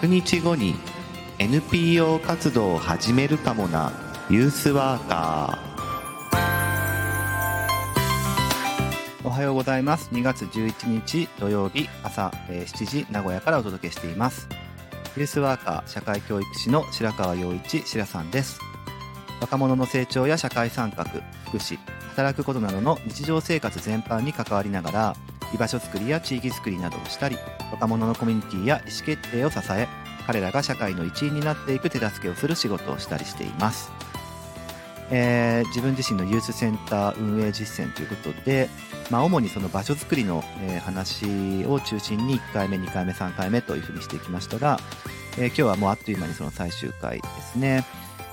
100日後に NPO 活動を始めるかもな。ユースワーカー。おはようございます。2月11日土曜日朝7時名古屋からお届けしています。ユースワーカー社会教育士の白川陽一白さんです。若者の成長や社会参画福祉働くことなどの日常生活全般に関わりながら居場所づくりや地域づくりなどをしたり若者のコミュニティや意思決定を支え彼らが社会の一員になっていく手助けをする仕事をしたりしています、えー、自分自身のユースセンター運営実践ということで、まあ、主にその場所づくりの、え話を中心に1回目2回目3回目というふうにしていきましたが、えー、今日はもうあっという間にその最終回ですね。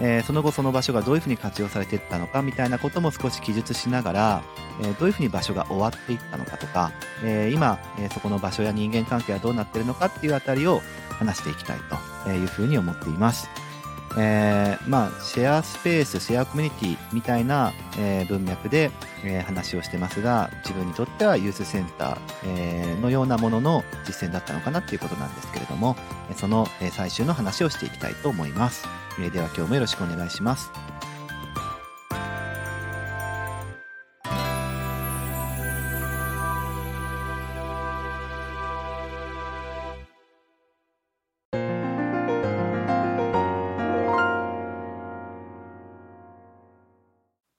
えー、その後その場所がどういうふうに活用されていったのかみたいなことも少し記述しながら、えー、どういうふうに場所が終わっていったのかとか、えー、今、えそこの場所や人間関係はどうなってるのかっていうあたりを話していきたいというふうに思っています。え、まあ、シェアスペース、シェアコミュニティみたいな、え、文脈で、え、話をしてますが、自分にとってはユースセンター、えのようなものの実践だったのかなっていうことなんですけれども、その、え最終の話をしていきたいと思います。えでは今日もよろしくお願いします。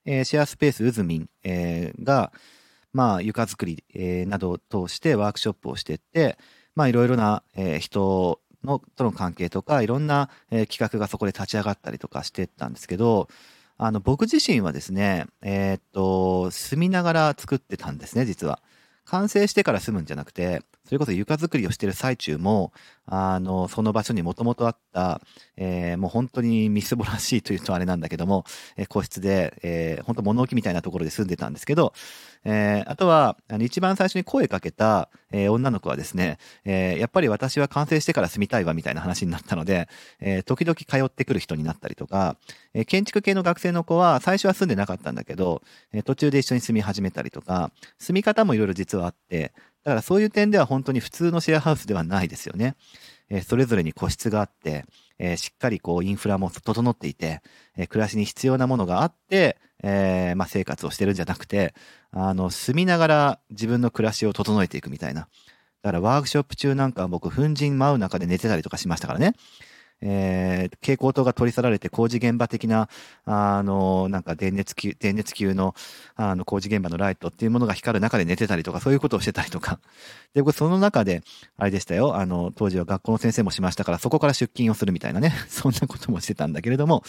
えー、シェアスペースうずみん、えー、が、まあ、床作り、えー、などを通してワークショップをしていって、まあ、いろいろな、えー、人のとの関係とかいろんな、えー、企画がそこで立ち上がったりとかしてたんですけどあの僕自身はですねえー、っと住みながら作ってたんですね実は。完成してから住むんじゃなくてそれこそ床作りをしてる最中もあのその場所にもともとあった、えー、もう本当にみすぼらしいというとあれなんだけども、えー、個室で、えー、本当物置みたいなところで住んでたんですけどえー、あとは、あの一番最初に声かけた、えー、女の子はですね、えー、やっぱり私は完成してから住みたいわみたいな話になったので、えー、時々通ってくる人になったりとか、えー、建築系の学生の子は最初は住んでなかったんだけど、えー、途中で一緒に住み始めたりとか、住み方もいろいろ実はあって、だからそういう点では本当に普通のシェアハウスではないですよね。え、それぞれに個室があって、え、しっかりこうインフラも整っていて、え、暮らしに必要なものがあって、えー、まあ、生活をしてるんじゃなくて、あの、住みながら自分の暮らしを整えていくみたいな。だからワークショップ中なんか僕、粉塵舞う中で寝てたりとかしましたからね。えー、蛍光灯が取り去られて工事現場的な、あの、なんか電熱球、電熱球の、あの、工事現場のライトっていうものが光る中で寝てたりとか、そういうことをしてたりとか。で、僕その中で、あれでしたよ、あの、当時は学校の先生もしましたから、そこから出勤をするみたいなね、そんなこともしてたんだけれども、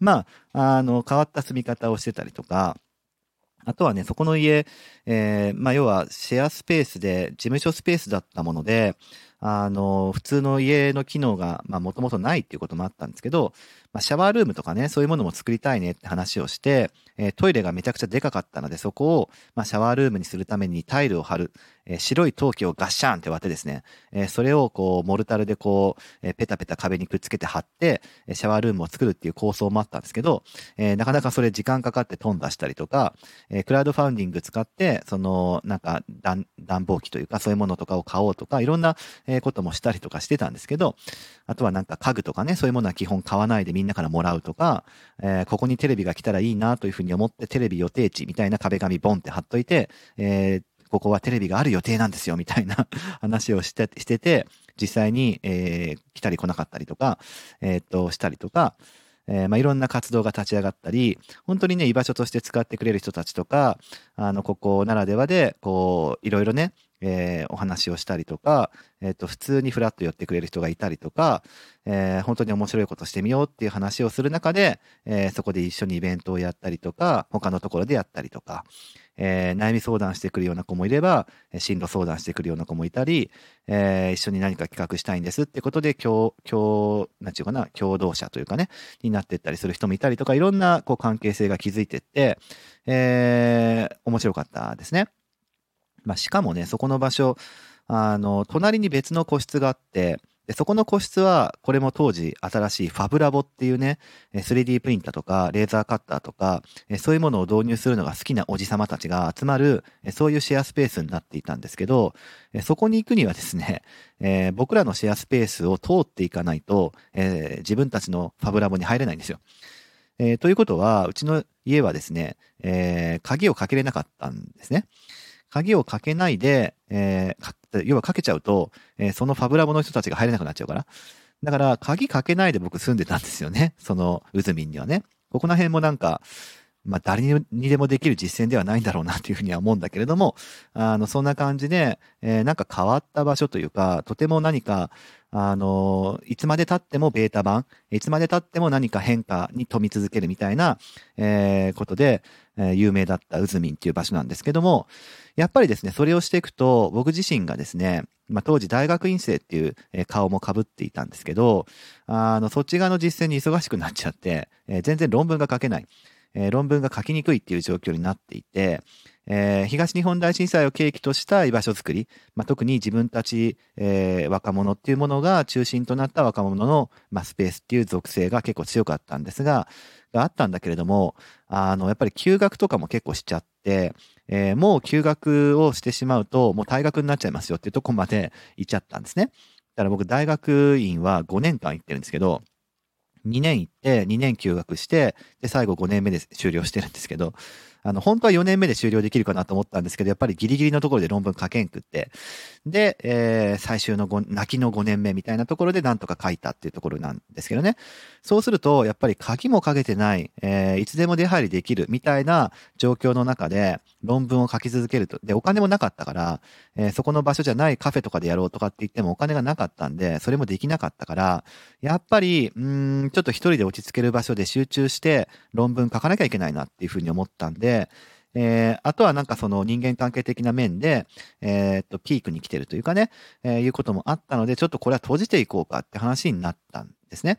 まあ、あの、変わった住み方をしてたりとか、あとはね、そこの家、えー、まあ、要はシェアスペースで、事務所スペースだったもので、あの、普通の家の機能が、まあ、もともとないっていうこともあったんですけど、まあ、シャワールームとかね、そういうものも作りたいねって話をして、えー、トイレがめちゃくちゃでかかったので、そこを、まあ、シャワールームにするためにタイルを貼る、えー、白い陶器をガッシャンって割ってですね、えー、それをこう、モルタルでこう、えペタペタ壁にくっつけて貼って、シャワールームを作るっていう構想もあったんですけど、えなかなかそれ時間かかってトン出したりとか、えクラウドファウンディング使って、その、なんか暖、房機というか、そういうものとかを買おうとか、いろんなこともしたりとかしてたんですけど、あとはなんか家具とかね、そういうものは基本買わないでみんなからもらうとか、えここにテレビが来たらいいなというふうに思ってテレビ予定地みたいな壁紙ボンって貼っといて、えー、ここはテレビがある予定なんですよ、みたいな 話をしてしてて、実際に、えー、来たり来なかったりとか、え、っと、したりとか、えー、まあ、いろんな活動が立ち上がったり、本当にね、居場所として使ってくれる人たちとか、あの、ここならではで、こう、いろいろね、えー、お話をしたりとか、えっ、ー、と、普通にフラッと寄ってくれる人がいたりとか、えー、本当に面白いことしてみようっていう話をする中で、えそこで一緒にイベントをやったりとか、他のところでやったりとか、え悩み相談してくるような子もいれば、進路相談してくるような子もいたり、え一緒に何か企画したいんですってことで、共、共、なんちゅうかな、共同者というかね、になってったりする人もいたりとか、いろんなこう関係性が築いてって、え面白かったですね。まあ、しかもね、そこの場所、あの、隣に別の個室があって、で、そこの個室は、これも当時新しいファブラボっていうね、3D プリンターとかレーザーカッターとか、そういうものを導入するのが好きなおじさまたちが集まる、そういうシェアスペースになっていたんですけど、そこに行くにはですね、えー、僕らのシェアスペースを通っていかないと、えー、自分たちのファブラボに入れないんですよ。えー、ということは、うちの家はですね、え鍵をかけれなかったんですね。鍵をかけないで、えー、要はかけちゃうと、えー、そのファブラボの人たちが入れなくなっちゃうから。だから、鍵かけないで僕住んでたんですよね。その、うずみんにはね。ここら辺もなんか、まあ、誰にでもできる実践ではないんだろうなっていうふうには思うんだけれども、あの、そんな感じで、えー、なんか変わった場所というか、とても何か、あの、いつまで経ってもベータ版、いつまで経っても何か変化に富み続けるみたいな、えー、ことで、えー、有名だったうずみんっていう場所なんですけども、やっぱりですね、それをしていくと、僕自身がですね、まあ、当時大学院生っていう顔も被っていたんですけど、あの、そっち側の実践に忙しくなっちゃって、えー、全然論文が書けない。えー、論文が書きにくいっていう状況になっていて、えー、東日本大震災を契機とした居場所づくり、まあ、特に自分たち、えー、若者っていうものが中心となった若者の、まあ、スペースっていう属性が結構強かったんですが、があったんだけれども、あの、やっぱり休学とかも結構しちゃって、えー、もう休学をしてしまうと、もう退学になっちゃいますよっていうとこまで行っちゃったんですね。だから僕大学院は5年間行ってるんですけど、2年行って、2年休学して、で、最後5年目で終了してるんですけど、あの、本当は4年目で終了できるかなと思ったんですけど、やっぱりギリギリのところで論文書けんくって、で、えー、最終の5泣きの5年目みたいなところでなんとか書いたっていうところなんですけどね。そうすると、やっぱり鍵もかけてない、えー、いつでも出入りできるみたいな状況の中で論文を書き続けると。で、お金もなかったから、えー、そこの場所じゃないカフェとかでやろうとかって言ってもお金がなかったんで、それもできなかったから、やっぱり、うん、ちょっと一人で落ち着ける場所で集中して論文書かなきゃいけないなっていうふうに思ったんで、でえー、あとはなんかその人間関係的な面で、えー、っと、ピークに来てるというかね、えー、いうこともあったので、ちょっとこれは閉じていこうかって話になったんですね。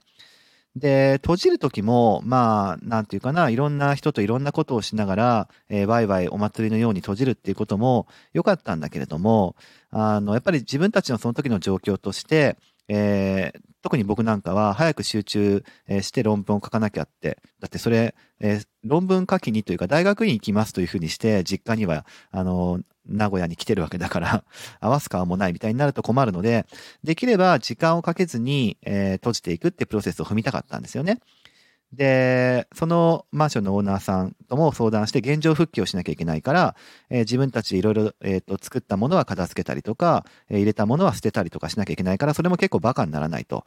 で、閉じるときも、まあ、なんていうかな、いろんな人といろんなことをしながら、えー、ワイワイお祭りのように閉じるっていうことも良かったんだけれども、あの、やっぱり自分たちのその時の状況として、えー、特に僕なんかは早く集中して論文を書かなきゃって。だってそれ、えー、論文書きにというか大学院行きますというふうにして実家には、あの、名古屋に来てるわけだから 合わす顔もないみたいになると困るので、できれば時間をかけずに、えー、閉じていくってプロセスを踏みたかったんですよね。で、そのマンションのオーナーさんとも相談して現状復帰をしなきゃいけないから、えー、自分たちでいろいろ、えーと、作ったものは片付けたりとか、えー、入れたものは捨てたりとかしなきゃいけないから、それも結構バカにならないと、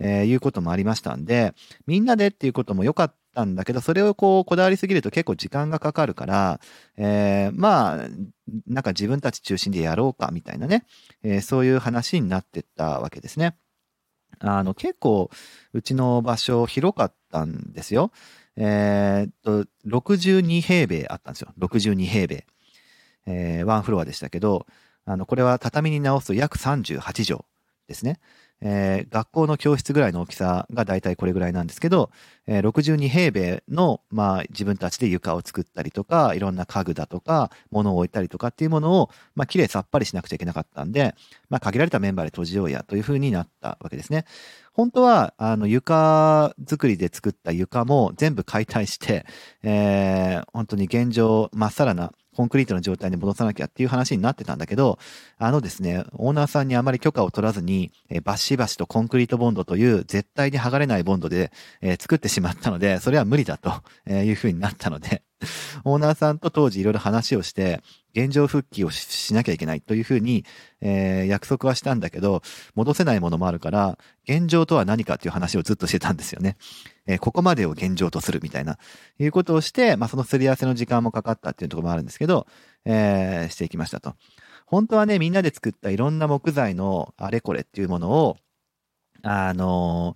えー、いうこともありましたんで、みんなでっていうことも良かったんだけど、それをこうこだわりすぎると結構時間がかかるから、え、まあ、なんか自分たち中心でやろうかみたいなね、え、そういう話になってったわけですね。あの、結構、うちの場所広かったんですよ。えー、っと、62平米あったんですよ。62平米。えー、ワンフロアでしたけど、あの、これは畳に直すと約38畳ですね。えー、学校の教室ぐらいの大きさが大体これぐらいなんですけど、えー、62平米の、まあ、自分たちで床を作ったりとか、いろんな家具だとか、物を置いたりとかっていうものを、まあ、綺麗さっぱりしなくちゃいけなかったんで、まあ、限られたメンバーで閉じようやというふうになったわけですね。本当は、あの、床作りで作った床も全部解体して、えー、本当に現状、まっさらなコンクリートの状態に戻さなきゃっていう話になってたんだけど、あのですね、オーナーさんにあまり許可を取らずに、えバシバシとコンクリートボンドという絶対に剥がれないボンドで、えー、作ってしまったので、それは無理だというふうになったので、オーナーさんと当時いろいろ話をして、現状復帰をしなきゃいけないというふうに、えー、約束はしたんだけど、戻せないものもあるから、現状とは何かっていう話をずっとしてたんですよね。えー、ここまでを現状とするみたいな、いうことをして、まあ、そのすり合わせの時間もかかったっていうところもあるんですけど、えー、していきましたと。本当はね、みんなで作ったいろんな木材のあれこれっていうものを、あの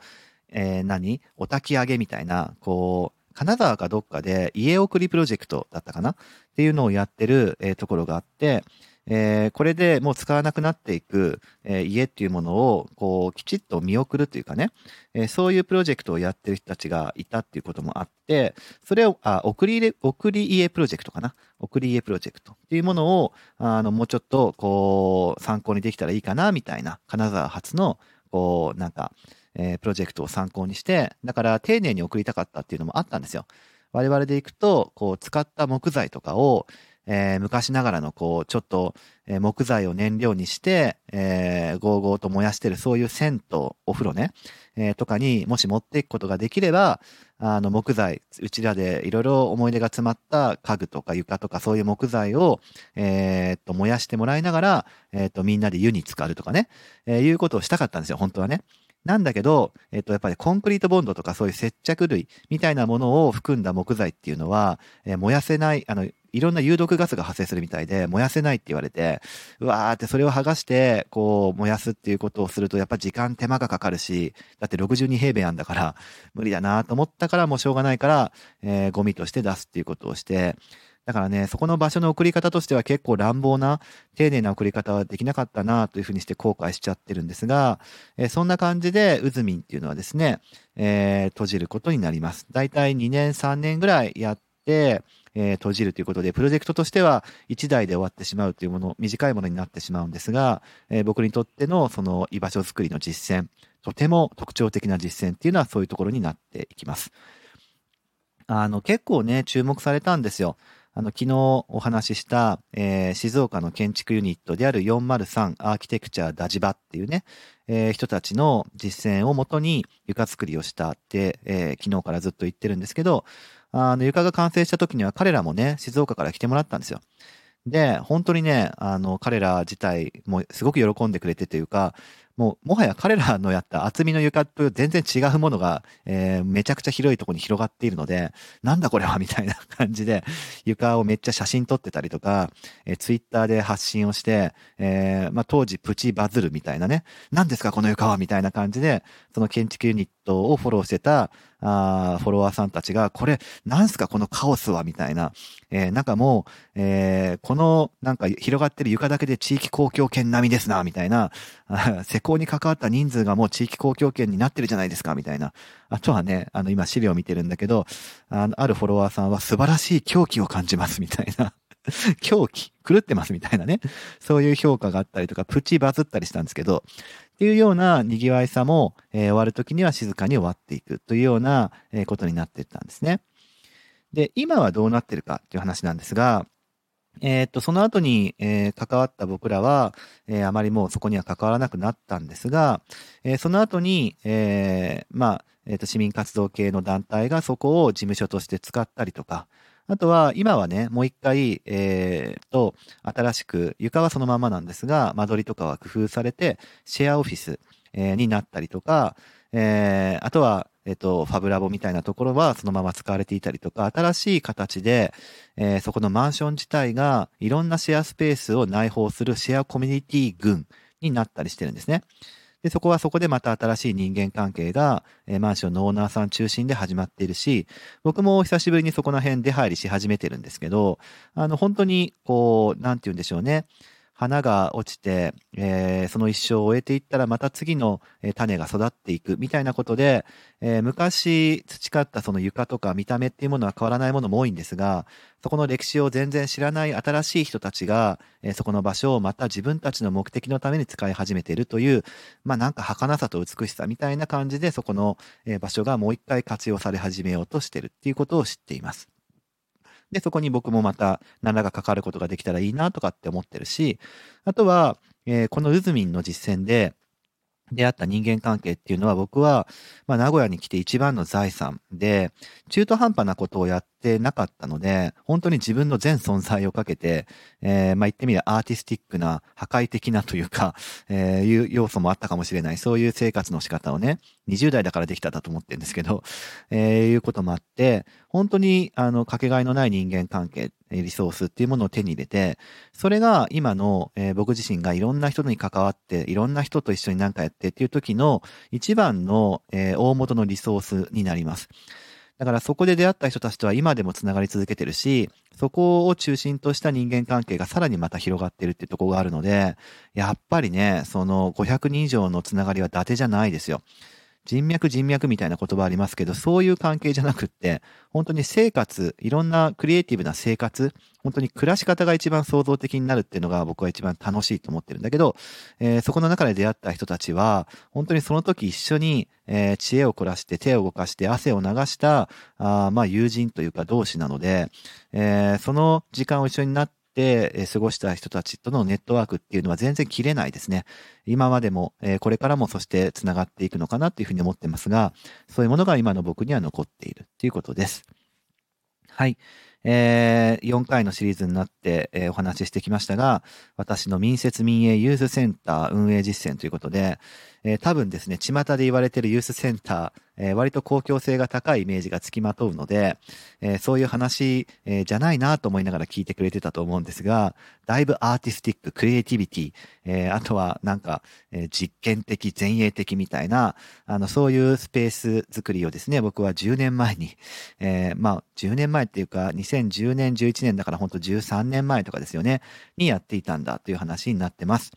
えー、何？お焚き上げみたいな、こう、金沢かどっかで家送りプロジェクトだったかな？っていうのをやってる、えー、ところがあって、えー、これでもう使わなくなっていく、えー、家っていうものをこうきちっと見送るというかね、えー、そういうプロジェクトをやってる人たちがいたっていうこともあって、それを、あ、送り入れ送り家プロジェクトかな？送り家プロジェクトっていうものを、あの、もうちょっとこう参考にできたらいいかなみたいな金沢発のこう、なんか、えー、プロジェクトを参考にして、だから丁寧に送りたかったっていうのもあったんですよ。我々で行くと、こう、使った木材とかを、えー、昔ながらのこう、ちょっと、えー、木材を燃料にして、えー、ゴーゴーと燃やしてるそういう銭湯、お風呂ね、えー、とかにもし持っていくことができれば、あの木材、うちらでいろいろ思い出が詰まった家具とか床とかそういう木材を、えー、っと、燃やしてもらいながら、えー、っと、みんなで湯に浸かるとかね、えー、いうことをしたかったんですよ、本当はね。なんだけど、えっと、やっぱりコンクリートボンドとかそういう接着類みたいなものを含んだ木材っていうのは、えー、燃やせない、あの、いろんな有毒ガスが発生するみたいで、燃やせないって言われて、うわーってそれを剥がして、こう、燃やすっていうことをすると、やっぱ時間手間がかかるし、だって62平米あんだから、無理だなと思ったから、もうしょうがないから、えー、ゴミとして出すっていうことをして、だからね、そこの場所の送り方としては結構乱暴な、丁寧な送り方はできなかったなというふうにして後悔しちゃってるんですが、えー、そんな感じで、うずみんっていうのはですね、えー、閉じることになります。だいたい2年、3年ぐらいやって、えー、閉じるということで、プロジェクトとしては1台で終わってしまうというもの、短いものになってしまうんですが、えー、僕にとってのその居場所づくりの実践、とても特徴的な実践っていうのはそういうところになっていきます。あの、結構ね、注目されたんですよ。あの、昨日お話しした、えー、静岡の建築ユニットである403アーキテクチャーダジバっていうね、えー、人たちの実践をもとに床作りをしたって、えー、昨日からずっと言ってるんですけど、あの、床が完成した時には彼らもね、静岡から来てもらったんですよ。で、本当にね、あの、彼ら自体もすごく喜んでくれてというか、もう、もはや彼らのやった厚みの床と全然違うものが、えー、めちゃくちゃ広いところに広がっているので、なんだこれはみたいな感じで、床をめっちゃ写真撮ってたりとか、えー、ツイッターで発信をして、えー、まあ、当時プチバズるみたいなね、何ですかこの床はみたいな感じで、その建築ユニットをフォローしてた、あフォロワーさんたちが、これ、なんすかこのカオスはみたいな、えー、なんかもう、えー、この、なんか広がってる床だけで地域公共圏並みですな、みたいな、施工に関わった人数がもう地域公共圏になってるじゃないですか、みたいな。あとはね、あの、今資料を見てるんだけど、あの、あるフォロワーさんは素晴らしい狂気を感じます、みたいな。狂気？狂ってますみたいなね。そういう評価があったりとか、プチバズったりしたんですけど、っていうような賑わいさも、えー、終わる時には静かに終わっていくというような、え、ことになっていったんですね。で、今はどうなってるかっていう話なんですが、えっ、と、その後に、えー、関わった僕らは、えー、あまりもうそこには関わらなくなったんですが、えー、その後に、えまあ、えっ、と、市民活動系の団体がそこを事務所として使ったりとか、あとは、今はね、もう一回、えー、と、新しく、床はそのままなんですが、間取りとかは工夫されて、シェアオフィス、えー、になったりとか、えー、あとは、えっ、と、ファブラボみたいなところはそのまま使われていたりとか、新しい形で、えー、そこのマンション自体がいろんなシェアスペースを内包するシェアコミュニティ群になったりしてるんですね。で、そこはそこでまた新しい人間関係が、えー、マンションのオーナーさん中心で始まっているし、僕も久しぶりにそこら辺出入りし始めてるんですけど、あの、本当に、こう、なんて言うんでしょうね。花が落ちて、えー、その一生を終えていったらまた次の種が育っていくみたいなことで、えー、昔培ったその床とか見た目っていうものは変わらないものも多いんですが、そこの歴史を全然知らない新しい人たちが、えー、そこの場所をまた自分たちの目的のために使い始めているという、まあなんか儚さと美しさみたいな感じでそこの場所がもう一回活用され始めようとしてるっていうことを知っています。で、そこに僕もまた何らか関わることができたらいいなとかって思ってるし、あとは、えー、このうずみんの実践で、出会った人間関係っていうのは僕は、まあ、名古屋に来て一番の財産で、中途半端なことをやってなかったので、本当に自分の全存在をかけて、えー、まあ、言ってみればアーティスティックな、破壊的なというか、えー、いう要素もあったかもしれない。そういう生活の仕方をね、20代だからできただと思ってるんですけど、えー、いうこともあって、本当に、あの、かけがえのない人間関係、リソースっていうものを手に入れて、それが今の、えー、僕自身がいろんな人に関わって、いろんな人と一緒に何かやってっていう時の一番の、えー、大元のリソースになります。だからそこで出会った人たちとは今でも繋がり続けてるし、そこを中心とした人間関係がさらにまた広がってるっていうとこがあるので、やっぱりね、その500人以上の繋がりは伊達じゃないですよ。人脈人脈みたいな言葉ありますけど、そういう関係じゃなくって、本当に生活、いろんなクリエイティブな生活、本当に暮らし方が一番創造的になるっていうのが僕は一番楽しいと思ってるんだけど、えー、そこの中で出会った人たちは、本当にその時一緒に、えー、知恵を凝らして手を動かして汗を流したあまあ友人というか同士なので、えー、その時間を一緒になってえ過ごした人たちとのネットワークっていうのは全然切れないですね。今までも、えこれからもそして繋がっていくのかなっていうふうに思ってますが、そういうものが今の僕には残っているっていうことです。はい。えー、4回のシリーズになって、えー、お話ししてきましたが、私の民設民営ユースセンター運営実践ということで、えー、多分ですね、巷で言われているユースセンター、えー、割と公共性が高いイメージがつきまとうので、えー、そういう話、えー、じゃないなと思いながら聞いてくれてたと思うんですが、だいぶアーティスティック、クリエイティビティ、えー、あとはなんか、えー、実験的、前衛的みたいな、あの、そういうスペース作りをですね、僕は10年前に、えー、まあ、10年前っていうか、2010年、11年だから本当13年前とかですよね、にやっていたんだという話になってます。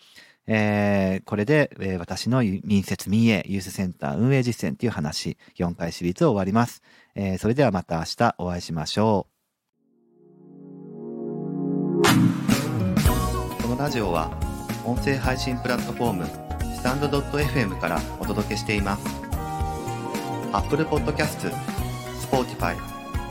えー、これで、えー、私の民設民営ユースセンター運営実践っていう話、4回シリーズを終わります。えー、それではまた明日お会いしましょう。このラジオは、音声配信プラットフォーム、スタンド .fm からお届けしています。Apple Podcast、Spotify、